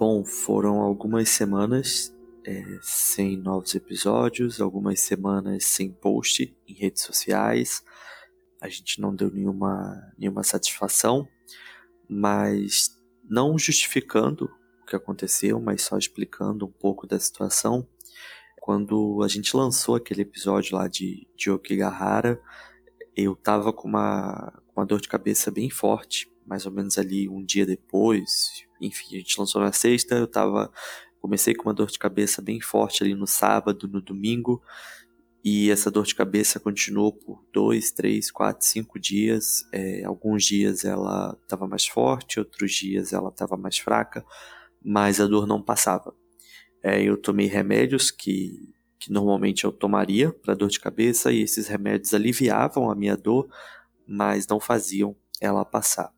Bom, foram algumas semanas é, sem novos episódios, algumas semanas sem post em redes sociais. A gente não deu nenhuma, nenhuma satisfação, mas não justificando o que aconteceu, mas só explicando um pouco da situação. Quando a gente lançou aquele episódio lá de, de Okigahara, eu tava com uma, uma dor de cabeça bem forte, mais ou menos ali um dia depois. Enfim, a gente lançou na sexta, eu tava. Comecei com uma dor de cabeça bem forte ali no sábado, no domingo, e essa dor de cabeça continuou por dois, três, quatro, cinco dias. É, alguns dias ela estava mais forte, outros dias ela estava mais fraca, mas a dor não passava. É, eu tomei remédios que, que normalmente eu tomaria para dor de cabeça, e esses remédios aliviavam a minha dor, mas não faziam ela passar.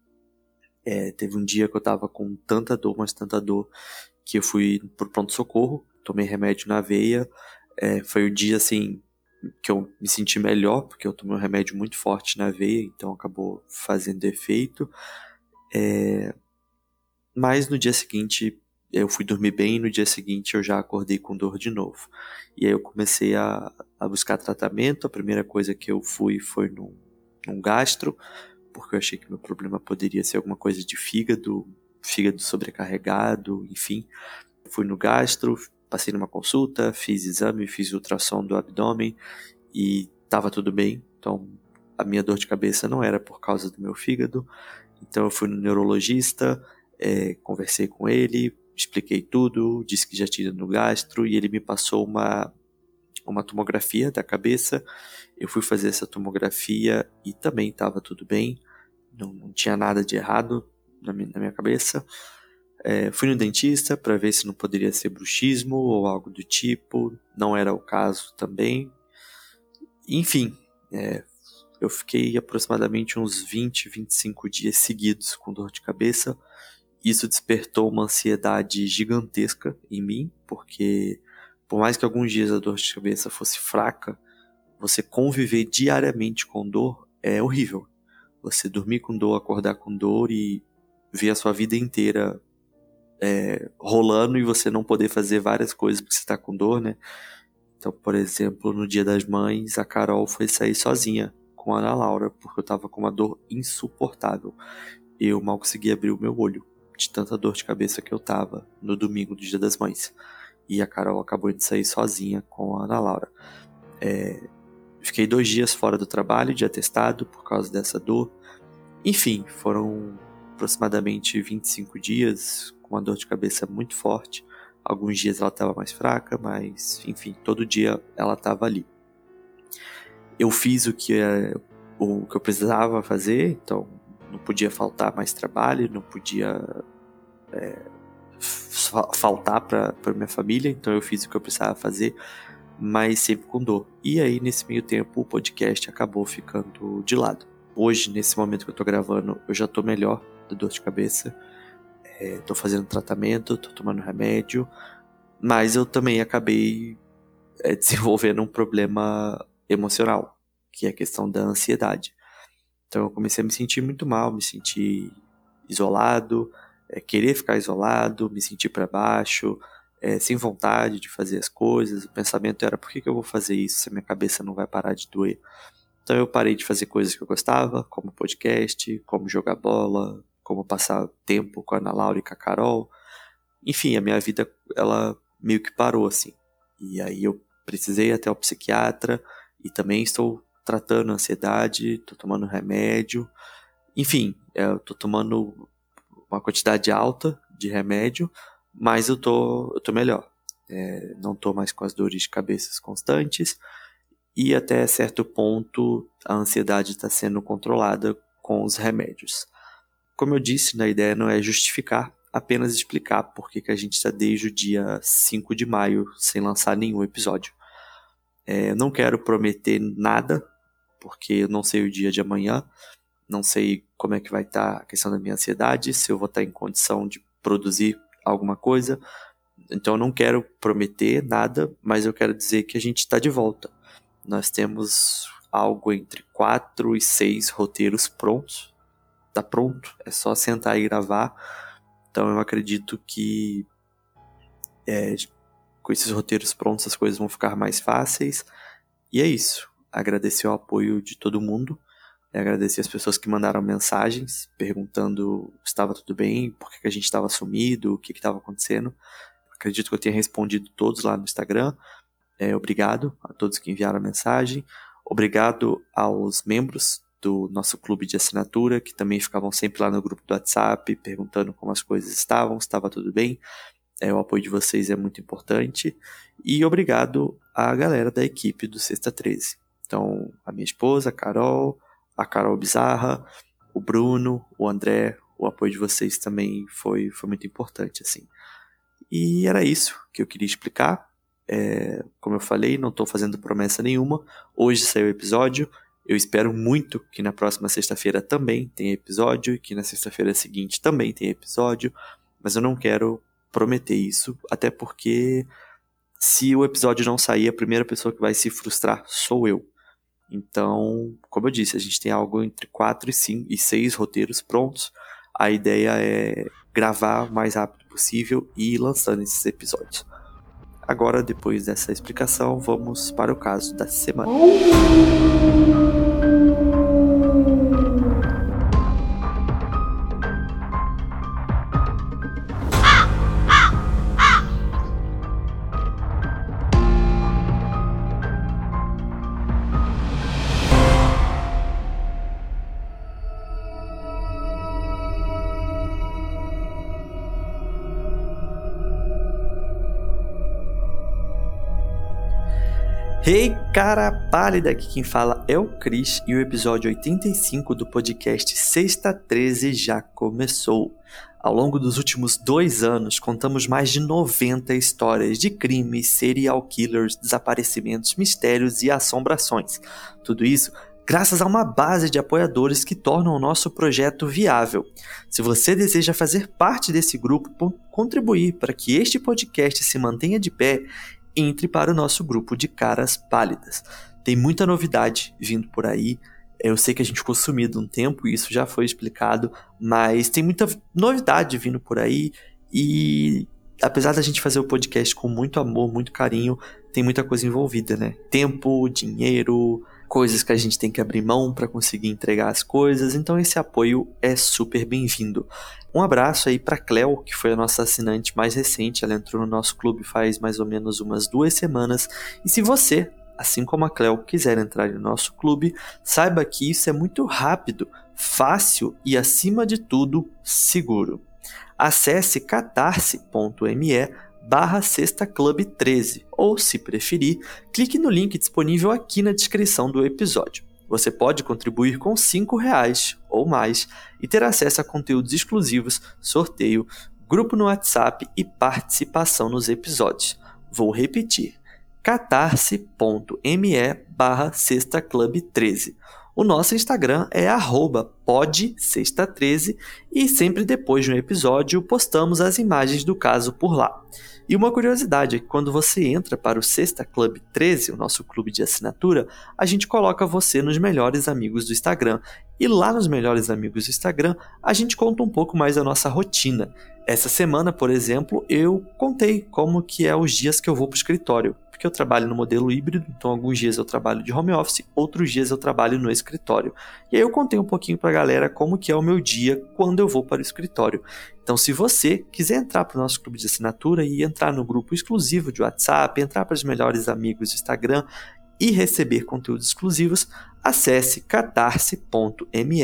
É, teve um dia que eu tava com tanta dor, mas tanta dor, que eu fui pro pronto-socorro, tomei remédio na veia. É, foi o dia, assim, que eu me senti melhor, porque eu tomei um remédio muito forte na veia, então acabou fazendo efeito. É, mas no dia seguinte eu fui dormir bem e no dia seguinte eu já acordei com dor de novo. E aí eu comecei a, a buscar tratamento. A primeira coisa que eu fui foi num, num gastro, porque eu achei que meu problema poderia ser alguma coisa de fígado, fígado sobrecarregado, enfim. Fui no gastro, passei numa consulta, fiz exame, fiz ultrassom do abdômen e estava tudo bem. Então, a minha dor de cabeça não era por causa do meu fígado. Então, eu fui no neurologista, é, conversei com ele, expliquei tudo, disse que já tinha no gastro e ele me passou uma uma tomografia da cabeça. Eu fui fazer essa tomografia e também estava tudo bem, não, não, tinha nada de errado na minha, na minha cabeça. É, fui no dentista para ver se não poderia ser bruxismo ou algo do tipo, não era o caso também. Enfim, é, eu fiquei aproximadamente uns 20, 25 dias seguidos com dor de cabeça. Isso despertou uma ansiedade gigantesca em mim, porque por mais que alguns dias a dor de cabeça fosse fraca, você conviver diariamente com dor é horrível. Você dormir com dor, acordar com dor e ver a sua vida inteira é, rolando e você não poder fazer várias coisas porque você está com dor, né? Então, por exemplo, no dia das mães, a Carol foi sair sozinha com a Ana Laura porque eu estava com uma dor insuportável. Eu mal conseguia abrir o meu olho de tanta dor de cabeça que eu tava no domingo do dia das mães e a Carol acabou de sair sozinha com a Ana Laura. É, fiquei dois dias fora do trabalho de atestado por causa dessa dor. Enfim, foram aproximadamente 25 dias com uma dor de cabeça muito forte. Alguns dias ela estava mais fraca, mas enfim, todo dia ela estava ali. Eu fiz o que, é, o que eu precisava fazer, então não podia faltar mais trabalho, não podia é, faltar para minha família, então eu fiz o que eu precisava fazer, mas sempre com dor. E aí, nesse meio tempo, o podcast acabou ficando de lado. Hoje, nesse momento que eu tô gravando, eu já tô melhor da dor de cabeça. É, tô fazendo tratamento, tô tomando remédio, mas eu também acabei é, desenvolvendo um problema emocional, que é a questão da ansiedade. Então eu comecei a me sentir muito mal, me sentir isolado, é, querer ficar isolado, me sentir para baixo, é, sem vontade de fazer as coisas. O pensamento era: por que, que eu vou fazer isso se minha cabeça não vai parar de doer? Então eu parei de fazer coisas que eu gostava, como podcast, como jogar bola, como passar tempo com a Ana Laura e com a Carol. Enfim, a minha vida ela meio que parou assim. E aí eu precisei ir até o psiquiatra e também estou tratando a ansiedade, estou tomando remédio. Enfim, é, eu estou tomando uma quantidade alta de remédio, mas eu tô, eu tô melhor. É, não tô mais com as dores de cabeça constantes e até certo ponto a ansiedade está sendo controlada com os remédios. Como eu disse, a ideia não é justificar, apenas explicar por que a gente está desde o dia 5 de maio sem lançar nenhum episódio. É, não quero prometer nada, porque eu não sei o dia de amanhã, não sei como é que vai estar tá a questão da minha ansiedade, se eu vou estar tá em condição de produzir alguma coisa. Então eu não quero prometer nada, mas eu quero dizer que a gente está de volta. Nós temos algo entre quatro e seis roteiros prontos. Tá pronto, é só sentar e gravar. Então eu acredito que é, com esses roteiros prontos as coisas vão ficar mais fáceis. E é isso. Agradecer o apoio de todo mundo. Agradecer as pessoas que mandaram mensagens perguntando se estava tudo bem, por que a gente estava sumido, o que estava acontecendo. Acredito que eu tenha respondido todos lá no Instagram. É, obrigado a todos que enviaram mensagem. Obrigado aos membros do nosso clube de assinatura, que também ficavam sempre lá no grupo do WhatsApp, perguntando como as coisas estavam, se estava tudo bem. É, o apoio de vocês é muito importante. E obrigado à galera da equipe do Sexta 13. Então, a minha esposa, a Carol, a Carol Bizarra, o Bruno, o André, o apoio de vocês também foi, foi muito importante, assim. E era isso que eu queria explicar. É, como eu falei, não estou fazendo promessa nenhuma. Hoje saiu o episódio. Eu espero muito que na próxima sexta-feira também tenha episódio e que na sexta-feira seguinte também tenha episódio. Mas eu não quero prometer isso, até porque se o episódio não sair, a primeira pessoa que vai se frustrar sou eu. Então, como eu disse, a gente tem algo entre 4 e 5 e 6 roteiros prontos. A ideia é gravar o mais rápido possível e ir lançando esses episódios. Agora, depois dessa explicação, vamos para o caso da semana. Hey, cara pálida! Aqui quem fala é o Cris e o episódio 85 do podcast Sexta 13 já começou. Ao longo dos últimos dois anos, contamos mais de 90 histórias de crimes, serial killers, desaparecimentos, mistérios e assombrações. Tudo isso graças a uma base de apoiadores que tornam o nosso projeto viável. Se você deseja fazer parte desse grupo, contribuir para que este podcast se mantenha de pé entre para o nosso grupo de caras pálidas. Tem muita novidade vindo por aí. Eu sei que a gente ficou sumido um tempo, e isso já foi explicado, mas tem muita novidade vindo por aí e apesar da gente fazer o podcast com muito amor, muito carinho, tem muita coisa envolvida, né? Tempo, dinheiro, coisas que a gente tem que abrir mão para conseguir entregar as coisas, então esse apoio é super bem-vindo. Um abraço aí para Cleo, que foi a nossa assinante mais recente, ela entrou no nosso clube faz mais ou menos umas duas semanas. E se você, assim como a Cleo, quiser entrar no nosso clube, saiba que isso é muito rápido, fácil e, acima de tudo, seguro. Acesse catarse.me barra Sexta Club 13, ou, se preferir, clique no link disponível aqui na descrição do episódio. Você pode contribuir com R$ reais ou mais e ter acesso a conteúdos exclusivos, sorteio, grupo no WhatsApp e participação nos episódios. Vou repetir: catarse.me barra Sexta Club 13 o nosso Instagram é podsexta13 e sempre depois de um episódio postamos as imagens do caso por lá. E uma curiosidade é que quando você entra para o Sexta Club 13, o nosso clube de assinatura, a gente coloca você nos melhores amigos do Instagram. E lá nos melhores amigos do Instagram, a gente conta um pouco mais da nossa rotina. Essa semana, por exemplo, eu contei como que é os dias que eu vou para o escritório porque eu trabalho no modelo híbrido, então alguns dias eu trabalho de home office, outros dias eu trabalho no escritório. E aí eu contei um pouquinho para a galera como que é o meu dia quando eu vou para o escritório. Então, se você quiser entrar para o nosso clube de assinatura e entrar no grupo exclusivo de WhatsApp, entrar para os melhores amigos do Instagram e receber conteúdos exclusivos, acesse catarse.me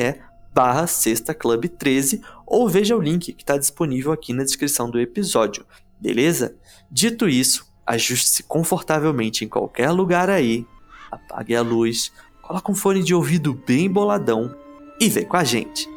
barra Sexta Club 13 ou veja o link que está disponível aqui na descrição do episódio, beleza? Dito isso, ajuste-se confortavelmente em qualquer lugar aí, apague a luz, coloque um fone de ouvido bem boladão e vem com a gente.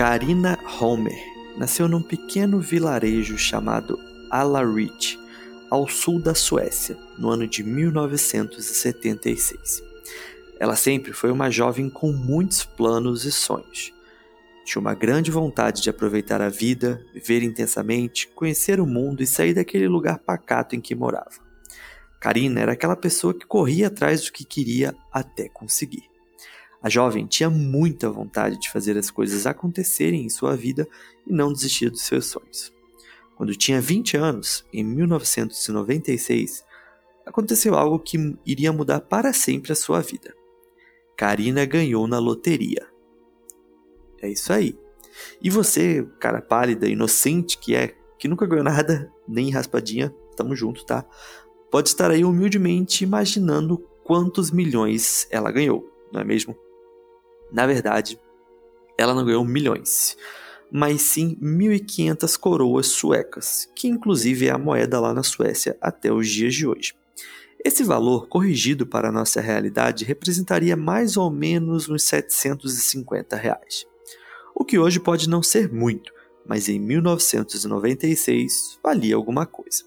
Karina Homer nasceu num pequeno vilarejo chamado Alarit, ao sul da Suécia, no ano de 1976. Ela sempre foi uma jovem com muitos planos e sonhos. Tinha uma grande vontade de aproveitar a vida, viver intensamente, conhecer o mundo e sair daquele lugar pacato em que morava. Karina era aquela pessoa que corria atrás do que queria até conseguir. A jovem tinha muita vontade de fazer as coisas acontecerem em sua vida e não desistir dos seus sonhos. Quando tinha 20 anos, em 1996, aconteceu algo que iria mudar para sempre a sua vida. Karina ganhou na loteria. É isso aí. E você, cara pálida, inocente que é, que nunca ganhou nada, nem raspadinha, tamo junto, tá? Pode estar aí humildemente imaginando quantos milhões ela ganhou, não é mesmo? Na verdade, ela não ganhou milhões mas sim 1.500 coroas suecas, que inclusive é a moeda lá na Suécia até os dias de hoje. Esse valor, corrigido para a nossa realidade, representaria mais ou menos uns 750 reais. O que hoje pode não ser muito, mas em 1996 valia alguma coisa.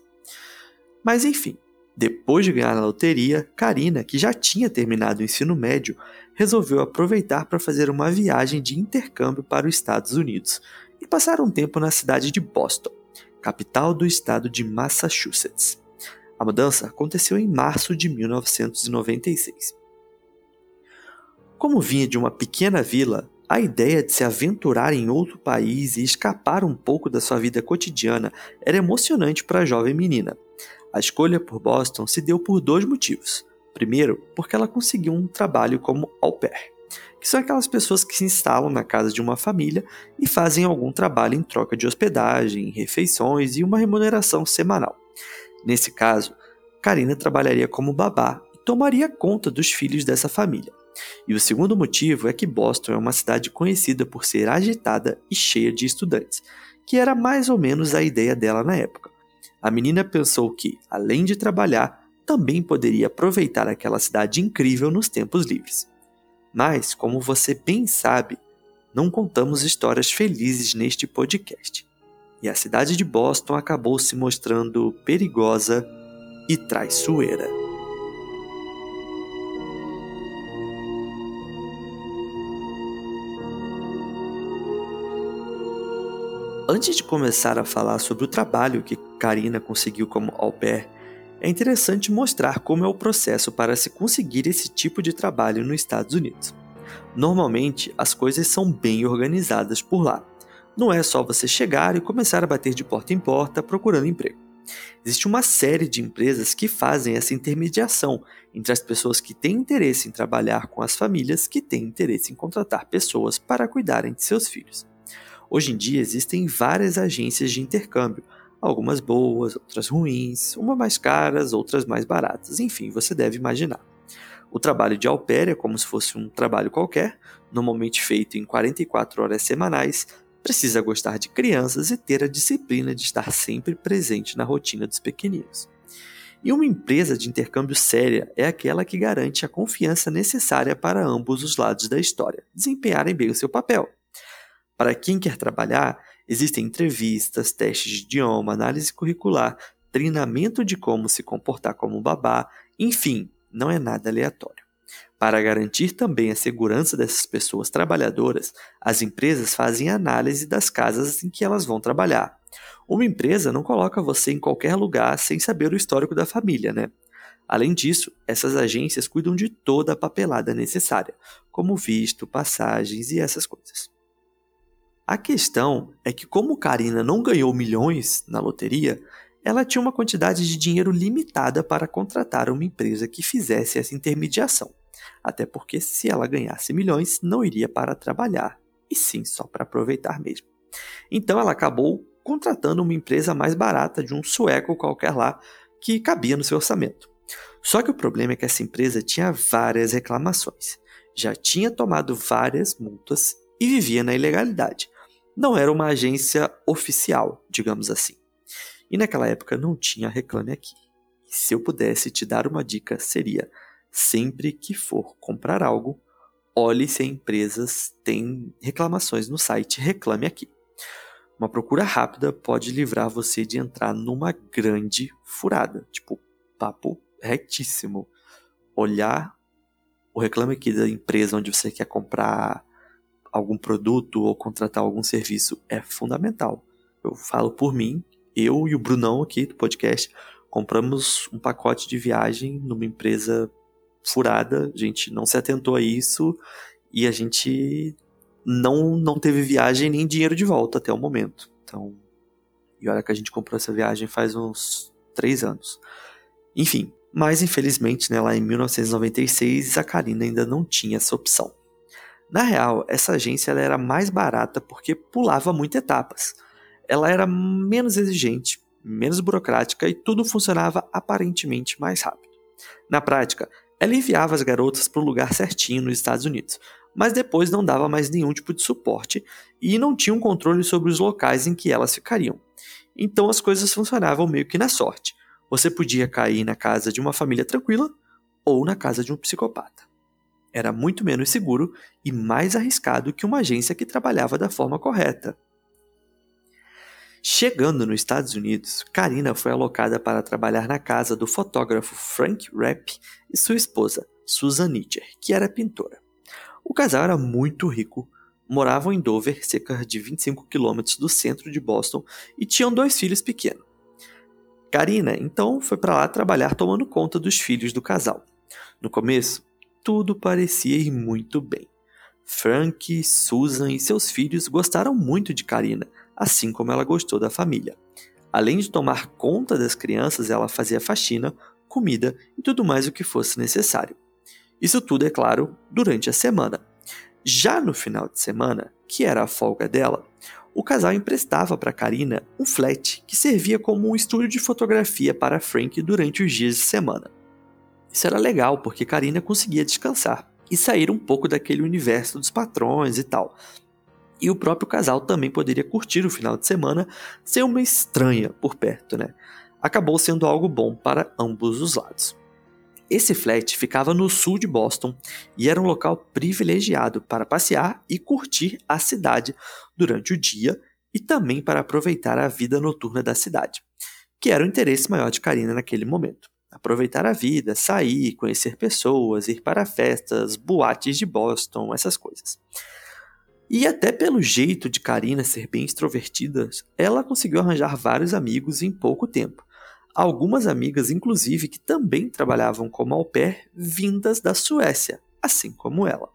Mas enfim, depois de ganhar na loteria, Karina, que já tinha terminado o ensino médio, resolveu aproveitar para fazer uma viagem de intercâmbio para os Estados Unidos e passar um tempo na cidade de Boston, capital do estado de Massachusetts. A mudança aconteceu em março de 1996. Como vinha de uma pequena vila, a ideia de se aventurar em outro país e escapar um pouco da sua vida cotidiana era emocionante para a jovem menina. A escolha por Boston se deu por dois motivos. Primeiro, porque ela conseguiu um trabalho como au pair, que são aquelas pessoas que se instalam na casa de uma família e fazem algum trabalho em troca de hospedagem, refeições e uma remuneração semanal. Nesse caso, Karina trabalharia como babá e tomaria conta dos filhos dessa família. E o segundo motivo é que Boston é uma cidade conhecida por ser agitada e cheia de estudantes, que era mais ou menos a ideia dela na época. A menina pensou que, além de trabalhar, também poderia aproveitar aquela cidade incrível nos tempos livres. Mas, como você bem sabe, não contamos histórias felizes neste podcast. E a cidade de Boston acabou se mostrando perigosa e traiçoeira. Antes de começar a falar sobre o trabalho que Karina conseguiu como au pair, é interessante mostrar como é o processo para se conseguir esse tipo de trabalho nos Estados Unidos. Normalmente, as coisas são bem organizadas por lá. Não é só você chegar e começar a bater de porta em porta procurando emprego. Existe uma série de empresas que fazem essa intermediação entre as pessoas que têm interesse em trabalhar com as famílias que têm interesse em contratar pessoas para cuidarem de seus filhos. Hoje em dia existem várias agências de intercâmbio, algumas boas, outras ruins, umas mais caras, outras mais baratas, enfim, você deve imaginar. O trabalho de pair é como se fosse um trabalho qualquer, normalmente feito em 44 horas semanais, precisa gostar de crianças e ter a disciplina de estar sempre presente na rotina dos pequeninos. E uma empresa de intercâmbio séria é aquela que garante a confiança necessária para ambos os lados da história desempenharem bem o seu papel. Para quem quer trabalhar, existem entrevistas, testes de idioma, análise curricular, treinamento de como se comportar como babá, enfim, não é nada aleatório. Para garantir também a segurança dessas pessoas trabalhadoras, as empresas fazem análise das casas em que elas vão trabalhar. Uma empresa não coloca você em qualquer lugar sem saber o histórico da família, né? Além disso, essas agências cuidam de toda a papelada necessária, como visto, passagens e essas coisas. A questão é que, como Karina não ganhou milhões na loteria, ela tinha uma quantidade de dinheiro limitada para contratar uma empresa que fizesse essa intermediação. Até porque, se ela ganhasse milhões, não iria para trabalhar, e sim só para aproveitar mesmo. Então, ela acabou contratando uma empresa mais barata de um sueco qualquer lá que cabia no seu orçamento. Só que o problema é que essa empresa tinha várias reclamações, já tinha tomado várias multas e vivia na ilegalidade não era uma agência oficial, digamos assim. E naquela época não tinha Reclame Aqui. E se eu pudesse te dar uma dica, seria: sempre que for comprar algo, olhe se as empresas têm reclamações no site Reclame Aqui. Uma procura rápida pode livrar você de entrar numa grande furada, tipo, papo retíssimo. Olhar o reclame aqui da empresa onde você quer comprar algum produto ou contratar algum serviço é fundamental. Eu falo por mim, eu e o Brunão aqui do podcast compramos um pacote de viagem numa empresa furada, a gente não se atentou a isso e a gente não, não teve viagem nem dinheiro de volta até o momento. Então, e olha que a gente comprou essa viagem faz uns três anos. Enfim, mas infelizmente, né, lá em 1996, a Karina ainda não tinha essa opção. Na real, essa agência ela era mais barata porque pulava muito etapas. Ela era menos exigente, menos burocrática e tudo funcionava aparentemente mais rápido. Na prática, ela enviava as garotas para o lugar certinho nos Estados Unidos, mas depois não dava mais nenhum tipo de suporte e não tinha um controle sobre os locais em que elas ficariam. Então as coisas funcionavam meio que na sorte. Você podia cair na casa de uma família tranquila ou na casa de um psicopata. Era muito menos seguro e mais arriscado que uma agência que trabalhava da forma correta. Chegando nos Estados Unidos, Karina foi alocada para trabalhar na casa do fotógrafo Frank Rapp e sua esposa, Susan Nietzsche, que era pintora. O casal era muito rico, moravam em Dover, cerca de 25 quilômetros do centro de Boston, e tinham dois filhos pequenos. Karina, então, foi para lá trabalhar tomando conta dos filhos do casal. No começo, tudo parecia ir muito bem. Frank, Susan e seus filhos gostaram muito de Karina, assim como ela gostou da família. Além de tomar conta das crianças, ela fazia faxina, comida e tudo mais o que fosse necessário. Isso tudo, é claro, durante a semana. Já no final de semana, que era a folga dela, o casal emprestava para Karina um flat que servia como um estúdio de fotografia para Frank durante os dias de semana. Isso era legal porque Karina conseguia descansar e sair um pouco daquele universo dos patrões e tal, e o próprio casal também poderia curtir o final de semana sem uma estranha por perto, né? Acabou sendo algo bom para ambos os lados. Esse flat ficava no sul de Boston e era um local privilegiado para passear e curtir a cidade durante o dia e também para aproveitar a vida noturna da cidade, que era o interesse maior de Karina naquele momento. Aproveitar a vida, sair, conhecer pessoas, ir para festas, boates de Boston, essas coisas. E até pelo jeito de Karina ser bem extrovertida, ela conseguiu arranjar vários amigos em pouco tempo. Algumas amigas, inclusive, que também trabalhavam como au pair vindas da Suécia, assim como ela.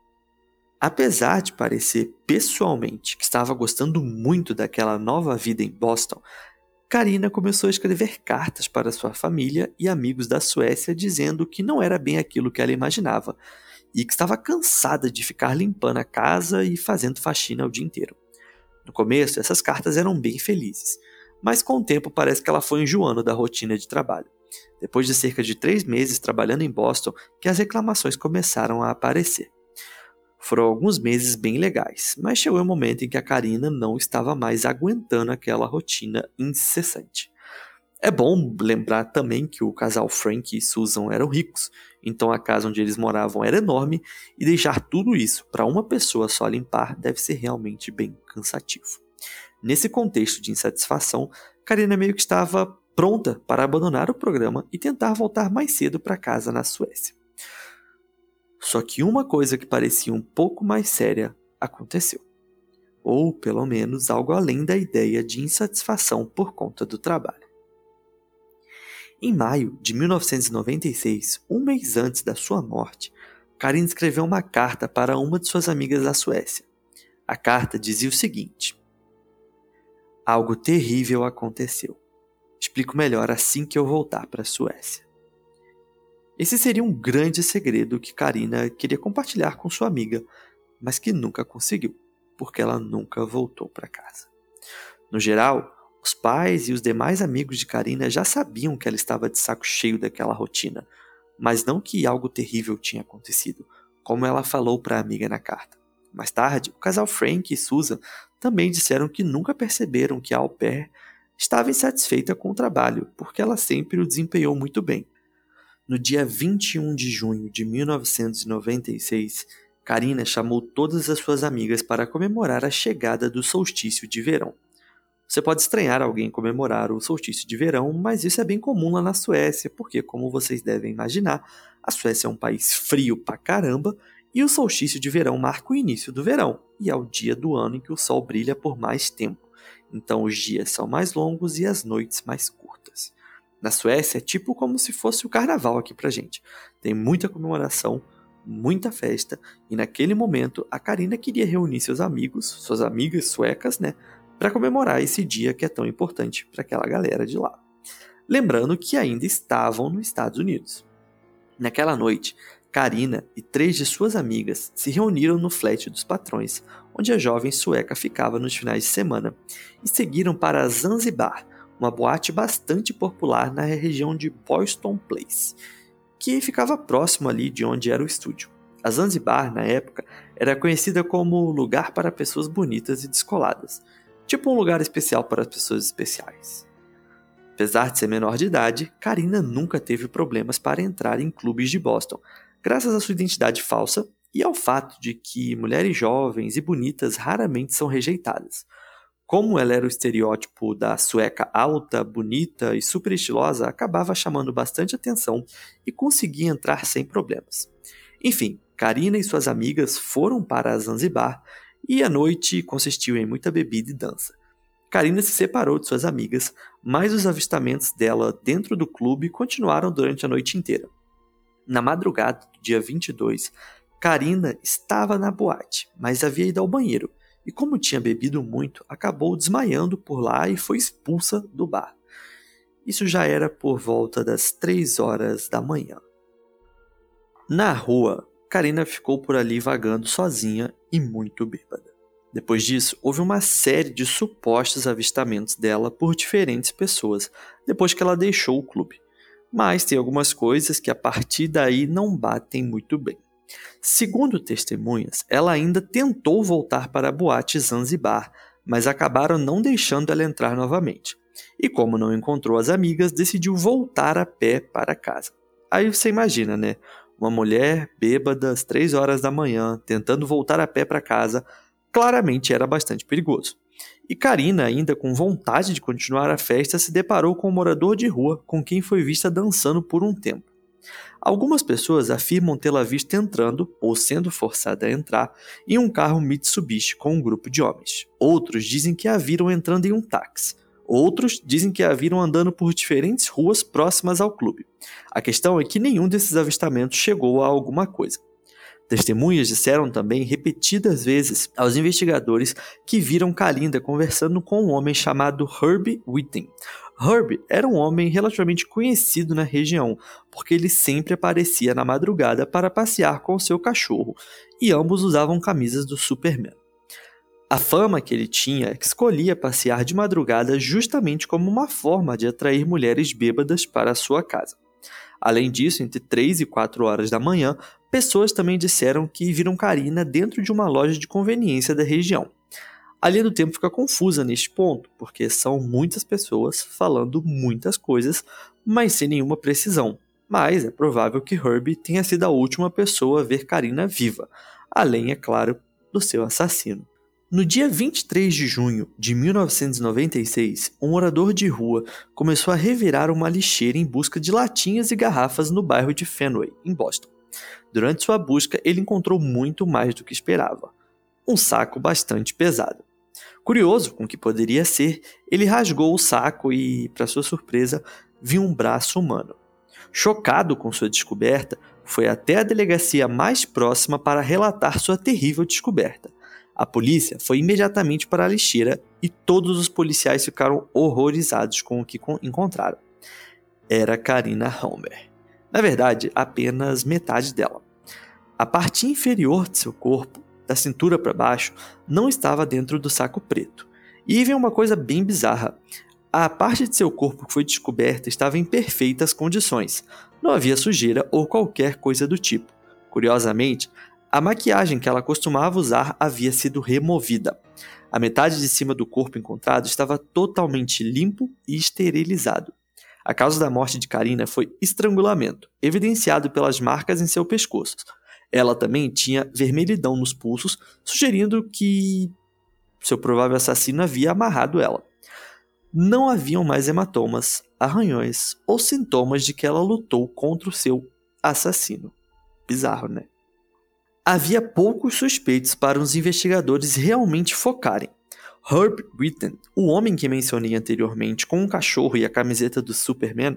Apesar de parecer pessoalmente que estava gostando muito daquela nova vida em Boston, Karina começou a escrever cartas para sua família e amigos da Suécia dizendo que não era bem aquilo que ela imaginava e que estava cansada de ficar limpando a casa e fazendo faxina o dia inteiro. No começo, essas cartas eram bem felizes, mas com o tempo parece que ela foi enjoando da rotina de trabalho. Depois de cerca de três meses trabalhando em Boston, que as reclamações começaram a aparecer. Foram alguns meses bem legais, mas chegou o um momento em que a Karina não estava mais aguentando aquela rotina incessante. É bom lembrar também que o casal Frank e Susan eram ricos, então a casa onde eles moravam era enorme e deixar tudo isso para uma pessoa só limpar deve ser realmente bem cansativo. Nesse contexto de insatisfação, Karina meio que estava pronta para abandonar o programa e tentar voltar mais cedo para casa na Suécia. Só que uma coisa que parecia um pouco mais séria aconteceu. Ou, pelo menos, algo além da ideia de insatisfação por conta do trabalho. Em maio de 1996, um mês antes da sua morte, Karin escreveu uma carta para uma de suas amigas da Suécia. A carta dizia o seguinte: Algo terrível aconteceu. Explico melhor assim que eu voltar para a Suécia. Esse seria um grande segredo que Karina queria compartilhar com sua amiga, mas que nunca conseguiu, porque ela nunca voltou para casa. No geral, os pais e os demais amigos de Karina já sabiam que ela estava de saco cheio daquela rotina, mas não que algo terrível tinha acontecido, como ela falou para a amiga na carta. Mais tarde, o casal Frank e Susan também disseram que nunca perceberam que a au pair estava insatisfeita com o trabalho, porque ela sempre o desempenhou muito bem. No dia 21 de junho de 1996, Karina chamou todas as suas amigas para comemorar a chegada do solstício de verão. Você pode estranhar alguém comemorar o solstício de verão, mas isso é bem comum lá na Suécia, porque, como vocês devem imaginar, a Suécia é um país frio pra caramba e o solstício de verão marca o início do verão e é o dia do ano em que o sol brilha por mais tempo. Então os dias são mais longos e as noites mais curtas. Na Suécia é tipo como se fosse o carnaval aqui pra gente. Tem muita comemoração, muita festa, e naquele momento a Karina queria reunir seus amigos, suas amigas suecas, né, para comemorar esse dia que é tão importante para aquela galera de lá. Lembrando que ainda estavam nos Estados Unidos. Naquela noite, Karina e três de suas amigas se reuniram no flat dos patrões, onde a jovem sueca ficava nos finais de semana, e seguiram para Zanzibar, uma boate bastante popular na região de Boston Place, que ficava próximo ali de onde era o estúdio. A Zanzibar, na época, era conhecida como lugar para pessoas bonitas e descoladas, tipo um lugar especial para pessoas especiais. Apesar de ser menor de idade, Karina nunca teve problemas para entrar em clubes de Boston, graças à sua identidade falsa e ao fato de que mulheres jovens e bonitas raramente são rejeitadas. Como ela era o estereótipo da sueca alta, bonita e super estilosa, acabava chamando bastante atenção e conseguia entrar sem problemas. Enfim, Karina e suas amigas foram para Zanzibar e a noite consistiu em muita bebida e dança. Karina se separou de suas amigas, mas os avistamentos dela dentro do clube continuaram durante a noite inteira. Na madrugada do dia 22, Karina estava na boate, mas havia ido ao banheiro e, como tinha bebido muito, acabou desmaiando por lá e foi expulsa do bar. Isso já era por volta das 3 horas da manhã. Na rua, Karina ficou por ali vagando sozinha e muito bêbada. Depois disso, houve uma série de supostos avistamentos dela por diferentes pessoas, depois que ela deixou o clube. Mas tem algumas coisas que a partir daí não batem muito bem. Segundo testemunhas, ela ainda tentou voltar para a boate Zanzibar, mas acabaram não deixando ela entrar novamente. E como não encontrou as amigas, decidiu voltar a pé para casa. Aí você imagina, né? Uma mulher bêbada às três horas da manhã, tentando voltar a pé para casa, claramente era bastante perigoso. E Karina, ainda com vontade de continuar a festa, se deparou com um morador de rua com quem foi vista dançando por um tempo. Algumas pessoas afirmam tê-la visto entrando, ou sendo forçada a entrar, em um carro Mitsubishi com um grupo de homens. Outros dizem que a viram entrando em um táxi. Outros dizem que a viram andando por diferentes ruas próximas ao clube. A questão é que nenhum desses avistamentos chegou a alguma coisa. Testemunhas disseram também repetidas vezes aos investigadores que viram Kalinda conversando com um homem chamado Herbie Witten. Herbie era um homem relativamente conhecido na região, porque ele sempre aparecia na madrugada para passear com seu cachorro, e ambos usavam camisas do Superman. A fama que ele tinha é que escolhia passear de madrugada justamente como uma forma de atrair mulheres bêbadas para a sua casa. Além disso, entre 3 e 4 horas da manhã, pessoas também disseram que viram Karina dentro de uma loja de conveniência da região. A linha do tempo fica confusa neste ponto, porque são muitas pessoas falando muitas coisas, mas sem nenhuma precisão. Mas é provável que Herbie tenha sido a última pessoa a ver Karina viva, além, é claro, do seu assassino. No dia 23 de junho de 1996, um morador de rua começou a revirar uma lixeira em busca de latinhas e garrafas no bairro de Fenway, em Boston. Durante sua busca, ele encontrou muito mais do que esperava: um saco bastante pesado. Curioso com o que poderia ser, ele rasgou o saco e, para sua surpresa, viu um braço humano. Chocado com sua descoberta, foi até a delegacia mais próxima para relatar sua terrível descoberta. A polícia foi imediatamente para a lixeira e todos os policiais ficaram horrorizados com o que encontraram. Era Karina Homer. Na verdade, apenas metade dela. A parte inferior de seu corpo, da cintura para baixo, não estava dentro do saco preto. E vem uma coisa bem bizarra. A parte de seu corpo que foi descoberta estava em perfeitas condições. Não havia sujeira ou qualquer coisa do tipo. Curiosamente, a maquiagem que ela costumava usar havia sido removida. A metade de cima do corpo encontrado estava totalmente limpo e esterilizado. A causa da morte de Karina foi estrangulamento, evidenciado pelas marcas em seu pescoço. Ela também tinha vermelhidão nos pulsos, sugerindo que seu provável assassino havia amarrado ela. não haviam mais hematomas, arranhões ou sintomas de que ela lutou contra o seu assassino. Bizarro, né? Havia poucos suspeitos para os investigadores realmente focarem. Herb Witten, o homem que mencionei anteriormente com um cachorro e a camiseta do Superman,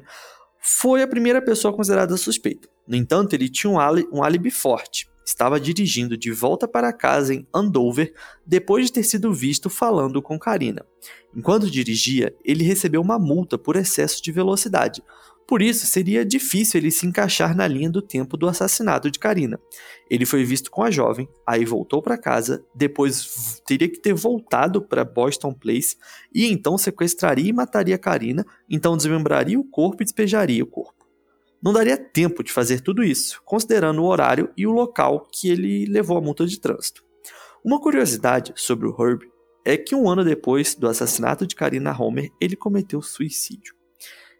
foi a primeira pessoa considerada suspeita. No entanto, ele tinha um, um álibi forte. Estava dirigindo de volta para casa em Andover depois de ter sido visto falando com Karina. Enquanto dirigia, ele recebeu uma multa por excesso de velocidade, por isso, seria difícil ele se encaixar na linha do tempo do assassinato de Karina. Ele foi visto com a jovem, aí voltou para casa, depois teria que ter voltado para Boston Place e então sequestraria e mataria Karina, então desmembraria o corpo e despejaria o corpo. Não daria tempo de fazer tudo isso, considerando o horário e o local que ele levou a multa de trânsito. Uma curiosidade sobre o Herb é que um ano depois do assassinato de Karina Homer, ele cometeu suicídio.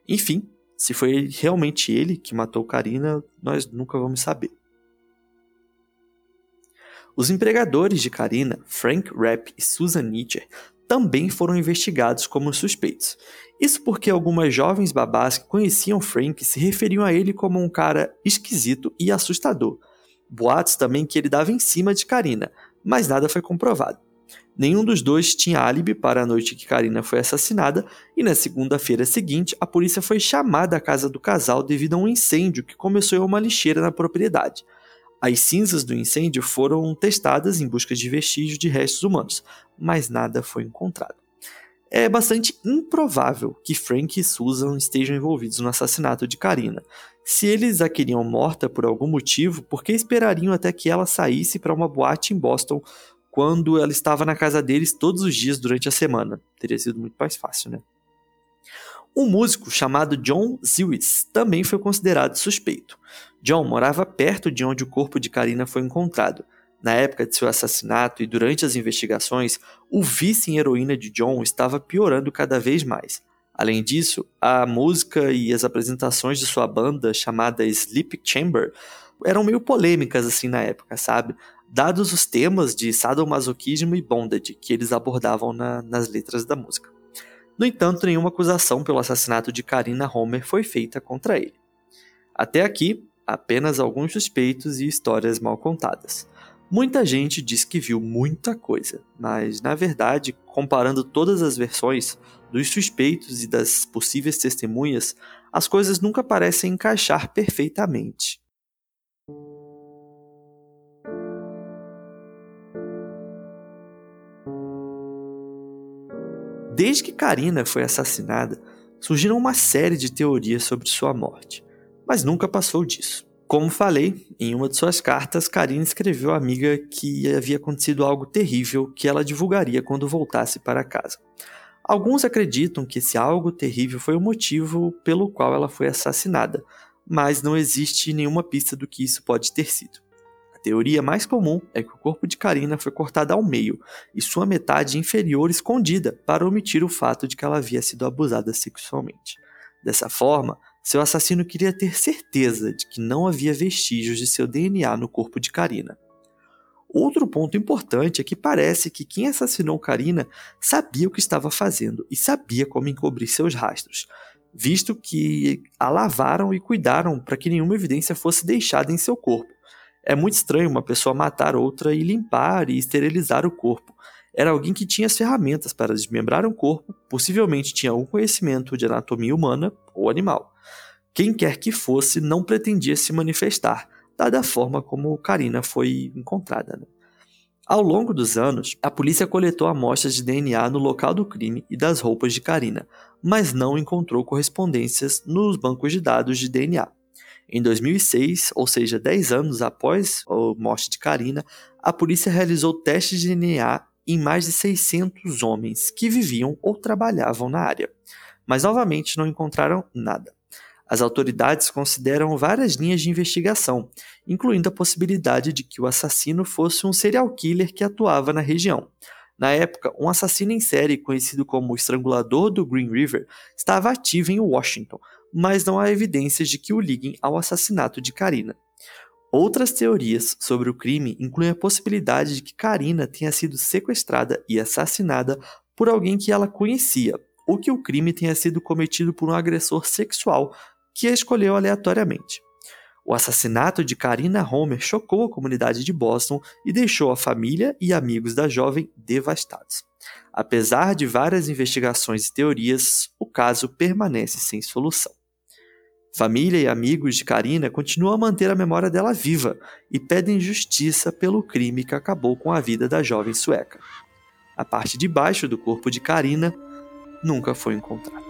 Enfim, se foi realmente ele que matou Karina, nós nunca vamos saber. Os empregadores de Karina, Frank Rapp e Susan Nietzsche, também foram investigados como suspeitos. Isso porque algumas jovens babás que conheciam Frank se referiam a ele como um cara esquisito e assustador. Boatos também que ele dava em cima de Karina, mas nada foi comprovado. Nenhum dos dois tinha álibi para a noite que Karina foi assassinada, e na segunda-feira seguinte, a polícia foi chamada à casa do casal devido a um incêndio que começou em uma lixeira na propriedade. As cinzas do incêndio foram testadas em busca de vestígios de restos humanos, mas nada foi encontrado. É bastante improvável que Frank e Susan estejam envolvidos no assassinato de Karina. Se eles a queriam morta por algum motivo, por que esperariam até que ela saísse para uma boate em Boston quando ela estava na casa deles todos os dias durante a semana. Teria sido muito mais fácil, né? Um músico chamado John Zewis também foi considerado suspeito. John morava perto de onde o corpo de Karina foi encontrado. Na época de seu assassinato e durante as investigações, o vício em heroína de John estava piorando cada vez mais. Além disso, a música e as apresentações de sua banda, chamada Sleep Chamber, eram meio polêmicas assim na época, sabe? Dados os temas de sadomasoquismo e bondage que eles abordavam na, nas letras da música. No entanto, nenhuma acusação pelo assassinato de Karina Homer foi feita contra ele. Até aqui, apenas alguns suspeitos e histórias mal contadas. Muita gente diz que viu muita coisa, mas na verdade, comparando todas as versões dos suspeitos e das possíveis testemunhas, as coisas nunca parecem encaixar perfeitamente. Desde que Karina foi assassinada, surgiram uma série de teorias sobre sua morte, mas nunca passou disso. Como falei, em uma de suas cartas, Karina escreveu à amiga que havia acontecido algo terrível que ela divulgaria quando voltasse para casa. Alguns acreditam que esse algo terrível foi o motivo pelo qual ela foi assassinada, mas não existe nenhuma pista do que isso pode ter sido teoria mais comum é que o corpo de Karina foi cortado ao meio e sua metade inferior escondida para omitir o fato de que ela havia sido abusada sexualmente. Dessa forma, seu assassino queria ter certeza de que não havia vestígios de seu DNA no corpo de Karina. Outro ponto importante é que parece que quem assassinou Karina sabia o que estava fazendo e sabia como encobrir seus rastros, visto que a lavaram e cuidaram para que nenhuma evidência fosse deixada em seu corpo. É muito estranho uma pessoa matar outra e limpar e esterilizar o corpo. Era alguém que tinha as ferramentas para desmembrar um corpo, possivelmente tinha algum conhecimento de anatomia humana ou animal. Quem quer que fosse não pretendia se manifestar, dada a forma como Karina foi encontrada. Né? Ao longo dos anos, a polícia coletou amostras de DNA no local do crime e das roupas de Karina, mas não encontrou correspondências nos bancos de dados de DNA. Em 2006, ou seja, 10 anos após a morte de Karina, a polícia realizou testes de DNA em mais de 600 homens que viviam ou trabalhavam na área, mas novamente não encontraram nada. As autoridades consideram várias linhas de investigação, incluindo a possibilidade de que o assassino fosse um serial killer que atuava na região. Na época, um assassino em série conhecido como o Estrangulador do Green River estava ativo em Washington, mas não há evidências de que o liguem ao assassinato de Karina. Outras teorias sobre o crime incluem a possibilidade de que Karina tenha sido sequestrada e assassinada por alguém que ela conhecia, ou que o crime tenha sido cometido por um agressor sexual que a escolheu aleatoriamente. O assassinato de Karina Homer chocou a comunidade de Boston e deixou a família e amigos da jovem devastados. Apesar de várias investigações e teorias, o caso permanece sem solução. Família e amigos de Karina continuam a manter a memória dela viva e pedem justiça pelo crime que acabou com a vida da jovem sueca. A parte de baixo do corpo de Karina nunca foi encontrada.